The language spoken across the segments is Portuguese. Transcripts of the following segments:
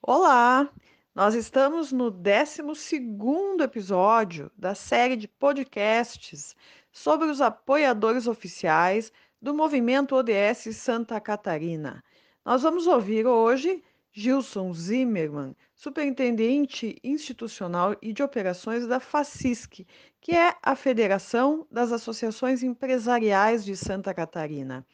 Olá! Nós estamos no 12 episódio da série de podcasts sobre os apoiadores oficiais do movimento ODS Santa Catarina. Nós vamos ouvir hoje Gilson Zimmermann, superintendente institucional e de operações da FACISC, que é a Federação das Associações Empresariais de Santa Catarina.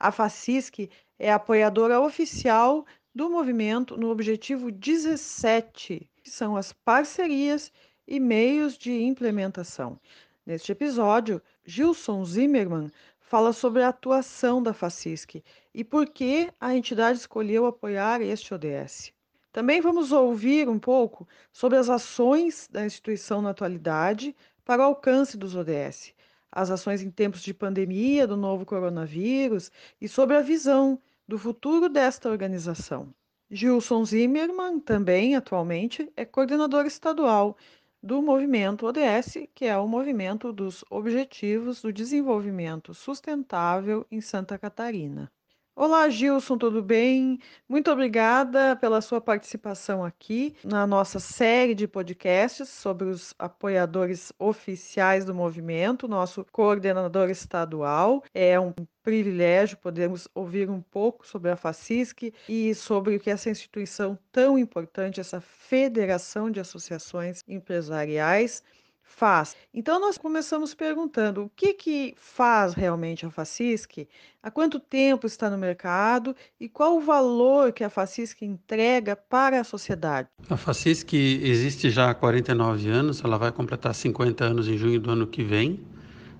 A FACISC é apoiadora oficial do movimento no objetivo 17, que são as parcerias e meios de implementação. Neste episódio, Gilson Zimmermann fala sobre a atuação da FACISC e por que a entidade escolheu apoiar este ODS. Também vamos ouvir um pouco sobre as ações da instituição na atualidade para o alcance dos ODS, as ações em tempos de pandemia do novo coronavírus e sobre a visão do futuro desta organização. Gilson Zimmermann, também atualmente, é coordenador estadual do movimento ODS, que é o movimento dos Objetivos do Desenvolvimento Sustentável em Santa Catarina. Olá, Gilson, tudo bem? Muito obrigada pela sua participação aqui na nossa série de podcasts sobre os apoiadores oficiais do movimento, nosso coordenador estadual. É um privilégio podermos ouvir um pouco sobre a FACISC e sobre o que essa instituição tão importante, essa federação de associações empresariais, faz. Então nós começamos perguntando o que, que faz realmente a Facisc, há quanto tempo está no mercado e qual o valor que a Facisc entrega para a sociedade. A Facisc existe já há 49 anos, ela vai completar 50 anos em junho do ano que vem.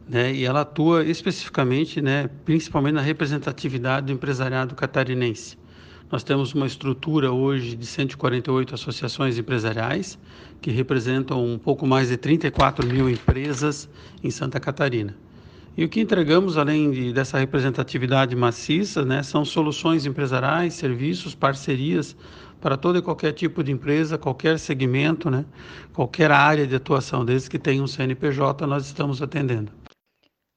Né, e ela atua especificamente, né, principalmente na representatividade do empresariado catarinense. Nós temos uma estrutura hoje de 148 associações empresariais, que representam um pouco mais de 34 mil empresas em Santa Catarina. E o que entregamos, além de, dessa representatividade maciça, né, são soluções empresariais, serviços, parcerias para todo e qualquer tipo de empresa, qualquer segmento, né, qualquer área de atuação, desde que tenha um CNPJ, nós estamos atendendo.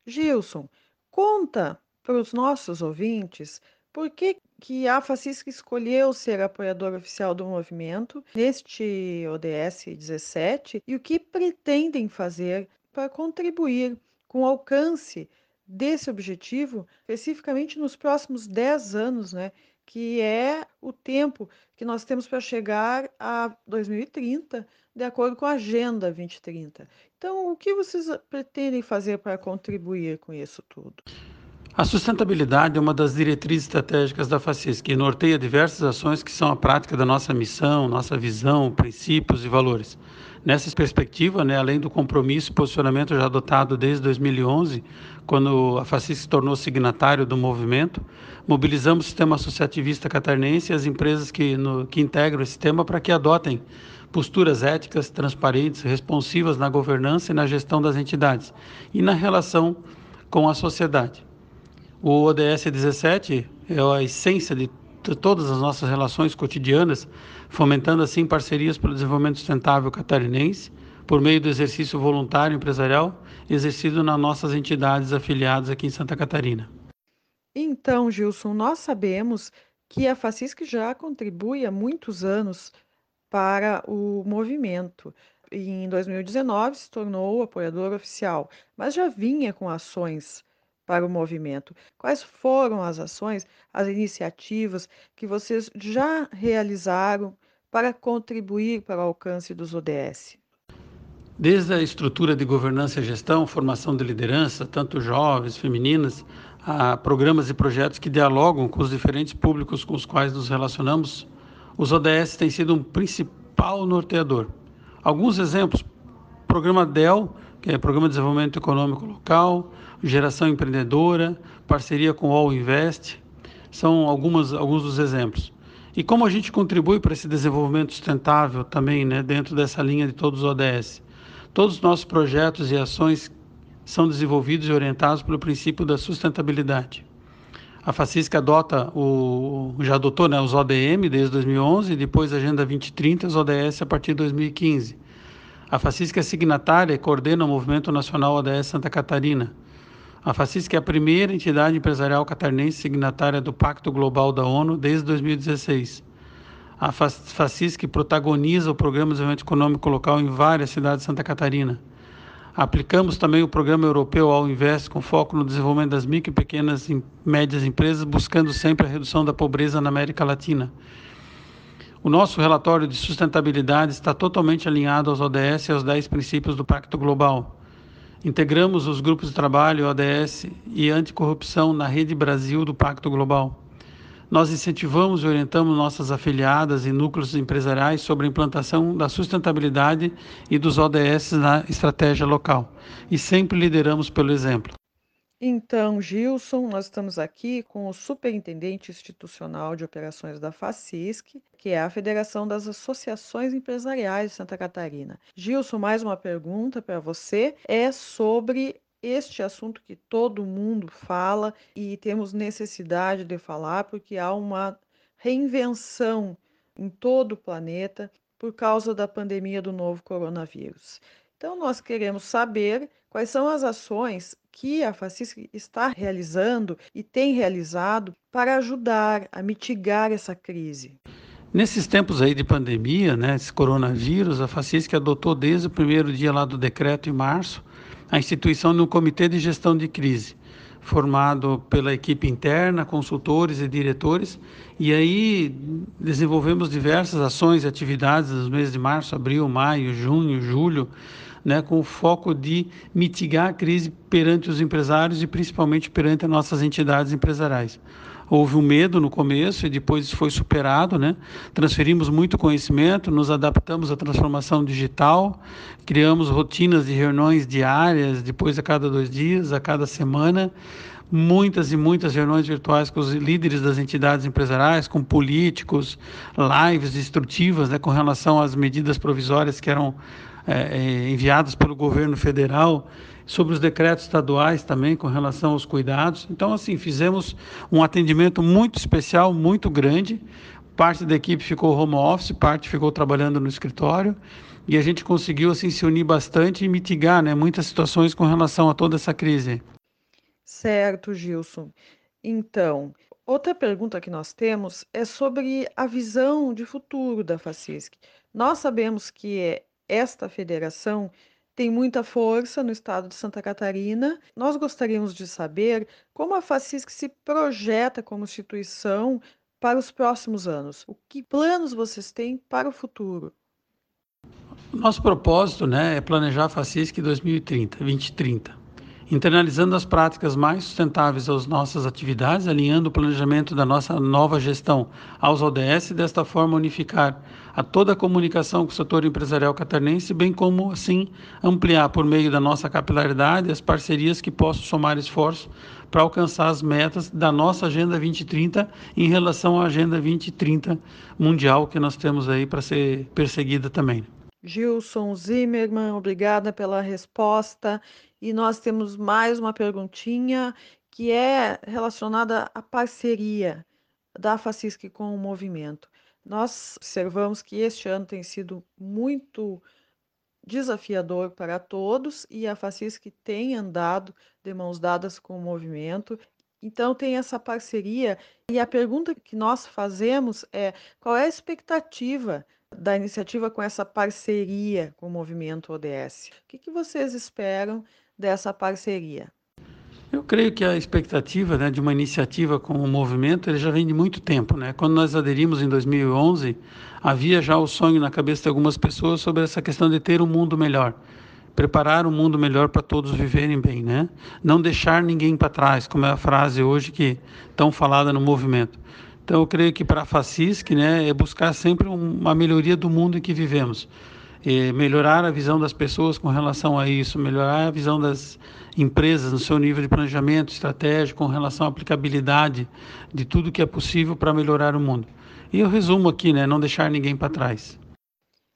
Gilson, conta para os nossos ouvintes por que, que a Facisca escolheu ser apoiador oficial do movimento neste ODS 17 e o que pretendem fazer para contribuir com o alcance desse objetivo, especificamente nos próximos 10 anos, né, que é o tempo que nós temos para chegar a 2030, de acordo com a Agenda 2030. Então, o que vocês pretendem fazer para contribuir com isso tudo? A sustentabilidade é uma das diretrizes estratégicas da FACIS, que norteia diversas ações que são a prática da nossa missão, nossa visão, princípios e valores. Nessa perspectiva, né, além do compromisso e posicionamento já adotado desde 2011, quando a FACIS se tornou signatário do movimento, mobilizamos o sistema associativista catarinense e as empresas que, no, que integram esse sistema para que adotem posturas éticas, transparentes, responsivas na governança e na gestão das entidades e na relação com a sociedade. O ODS 17 é a essência de todas as nossas relações cotidianas, fomentando assim parcerias pelo desenvolvimento sustentável catarinense, por meio do exercício voluntário empresarial exercido nas nossas entidades afiliadas aqui em Santa Catarina. Então, Gilson, nós sabemos que a Facisc já contribui há muitos anos para o movimento. Em 2019 se tornou apoiador oficial, mas já vinha com ações para o movimento? Quais foram as ações, as iniciativas que vocês já realizaram para contribuir para o alcance dos ODS? Desde a estrutura de governança e gestão, formação de liderança, tanto jovens, femininas, a programas e projetos que dialogam com os diferentes públicos com os quais nos relacionamos, os ODS têm sido um principal norteador. Alguns exemplos: programa DEL, que é Programa de Desenvolvimento Econômico Local, Geração Empreendedora, parceria com o All Invest, são algumas, alguns dos exemplos. E como a gente contribui para esse desenvolvimento sustentável também, né, dentro dessa linha de todos os ODS? Todos os nossos projetos e ações são desenvolvidos e orientados pelo princípio da sustentabilidade. A FACISC adota o, já adotou né, os ODM desde 2011, depois a Agenda 2030 e os ODS a partir de 2015. A FACISC é signatária e coordena o Movimento Nacional ODS Santa Catarina. A FACISC é a primeira entidade empresarial catarinense signatária do Pacto Global da ONU desde 2016. A FACISC protagoniza o Programa de Desenvolvimento Econômico Local em várias cidades de Santa Catarina. Aplicamos também o Programa Europeu Ao Invest, com foco no desenvolvimento das micro e pequenas e médias empresas, buscando sempre a redução da pobreza na América Latina. O nosso relatório de sustentabilidade está totalmente alinhado aos ODS e aos 10 princípios do Pacto Global. Integramos os grupos de trabalho ODS e anticorrupção na Rede Brasil do Pacto Global. Nós incentivamos e orientamos nossas afiliadas e núcleos empresariais sobre a implantação da sustentabilidade e dos ODS na estratégia local. E sempre lideramos pelo exemplo. Então, Gilson, nós estamos aqui com o Superintendente Institucional de Operações da FACISC, que é a Federação das Associações Empresariais de Santa Catarina. Gilson, mais uma pergunta para você é sobre este assunto que todo mundo fala e temos necessidade de falar porque há uma reinvenção em todo o planeta por causa da pandemia do novo coronavírus. Então, nós queremos saber quais são as ações que a FACISC está realizando e tem realizado para ajudar a mitigar essa crise. Nesses tempos aí de pandemia, né, esse coronavírus, a FACISC adotou desde o primeiro dia lá do decreto em março a instituição de um comitê de gestão de crise, formado pela equipe interna, consultores e diretores, e aí desenvolvemos diversas ações e atividades nos meses de março, abril, maio, junho, julho, né, com o foco de mitigar a crise perante os empresários e principalmente perante as nossas entidades empresariais houve um medo no começo e depois isso foi superado, né? Transferimos muito conhecimento, nos adaptamos à transformação digital, criamos rotinas de reuniões diárias, depois a cada dois dias, a cada semana, muitas e muitas reuniões virtuais com os líderes das entidades empresariais, com políticos, lives instrutivas, né, com relação às medidas provisórias que eram é, enviadas pelo governo federal sobre os decretos estaduais também com relação aos cuidados. Então, assim, fizemos um atendimento muito especial, muito grande. Parte da equipe ficou home office, parte ficou trabalhando no escritório e a gente conseguiu assim se unir bastante e mitigar, né, muitas situações com relação a toda essa crise. Certo, Gilson. Então, outra pergunta que nós temos é sobre a visão de futuro da FACISC. Nós sabemos que esta federação tem muita força no estado de Santa Catarina. Nós gostaríamos de saber como a FACISC se projeta como instituição para os próximos anos. O que planos vocês têm para o futuro? Nosso propósito né, é planejar a FACISC 2030, 2030 internalizando as práticas mais sustentáveis às nossas atividades, alinhando o planejamento da nossa nova gestão aos ODS e desta forma unificar a toda a comunicação com o setor empresarial catarinense, bem como assim ampliar por meio da nossa capilaridade as parcerias que possam somar esforços para alcançar as metas da nossa Agenda 2030 em relação à Agenda 2030 mundial que nós temos aí para ser perseguida também. Gilson Zimmermann, obrigada pela resposta. E nós temos mais uma perguntinha que é relacionada à parceria da FACISC com o movimento. Nós observamos que este ano tem sido muito desafiador para todos e a FACISC tem andado de mãos dadas com o movimento. Então, tem essa parceria. E a pergunta que nós fazemos é: qual é a expectativa da iniciativa com essa parceria com o movimento ODS? O que, que vocês esperam dessa parceria? Eu creio que a expectativa né, de uma iniciativa com o movimento ele já vem de muito tempo. Né? Quando nós aderimos em 2011, havia já o sonho na cabeça de algumas pessoas sobre essa questão de ter um mundo melhor, preparar um mundo melhor para todos viverem bem, né? Não deixar ninguém para trás, como é a frase hoje que tão falada no movimento. Então, eu creio que para a FACISC né, é buscar sempre uma melhoria do mundo em que vivemos melhorar a visão das pessoas com relação a isso, melhorar a visão das empresas no seu nível de planejamento estratégico com relação à aplicabilidade de tudo que é possível para melhorar o mundo. E eu resumo aqui, né, não deixar ninguém para trás.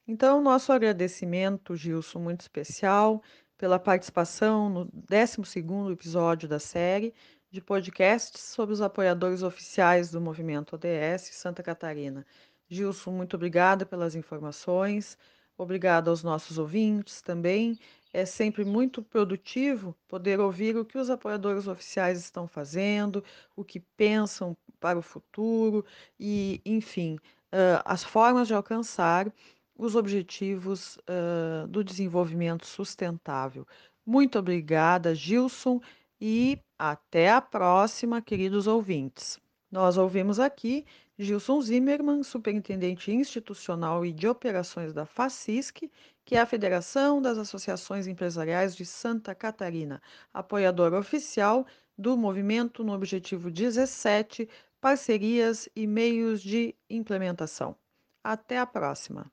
Então, nosso agradecimento, Gilson, muito especial pela participação no 12º episódio da série. de podcasts sobre os apoiadores oficiais do movimento ODS Santa Catarina. Gilson, muito obrigada pelas informações. Obrigada aos nossos ouvintes também. É sempre muito produtivo poder ouvir o que os apoiadores oficiais estão fazendo, o que pensam para o futuro e, enfim, uh, as formas de alcançar os objetivos uh, do desenvolvimento sustentável. Muito obrigada, Gilson, e até a próxima, queridos ouvintes. Nós ouvimos aqui Gilson Zimmermann, superintendente institucional e de operações da FACISC, que é a Federação das Associações Empresariais de Santa Catarina, apoiador oficial do movimento no Objetivo 17, Parcerias e Meios de Implementação. Até a próxima!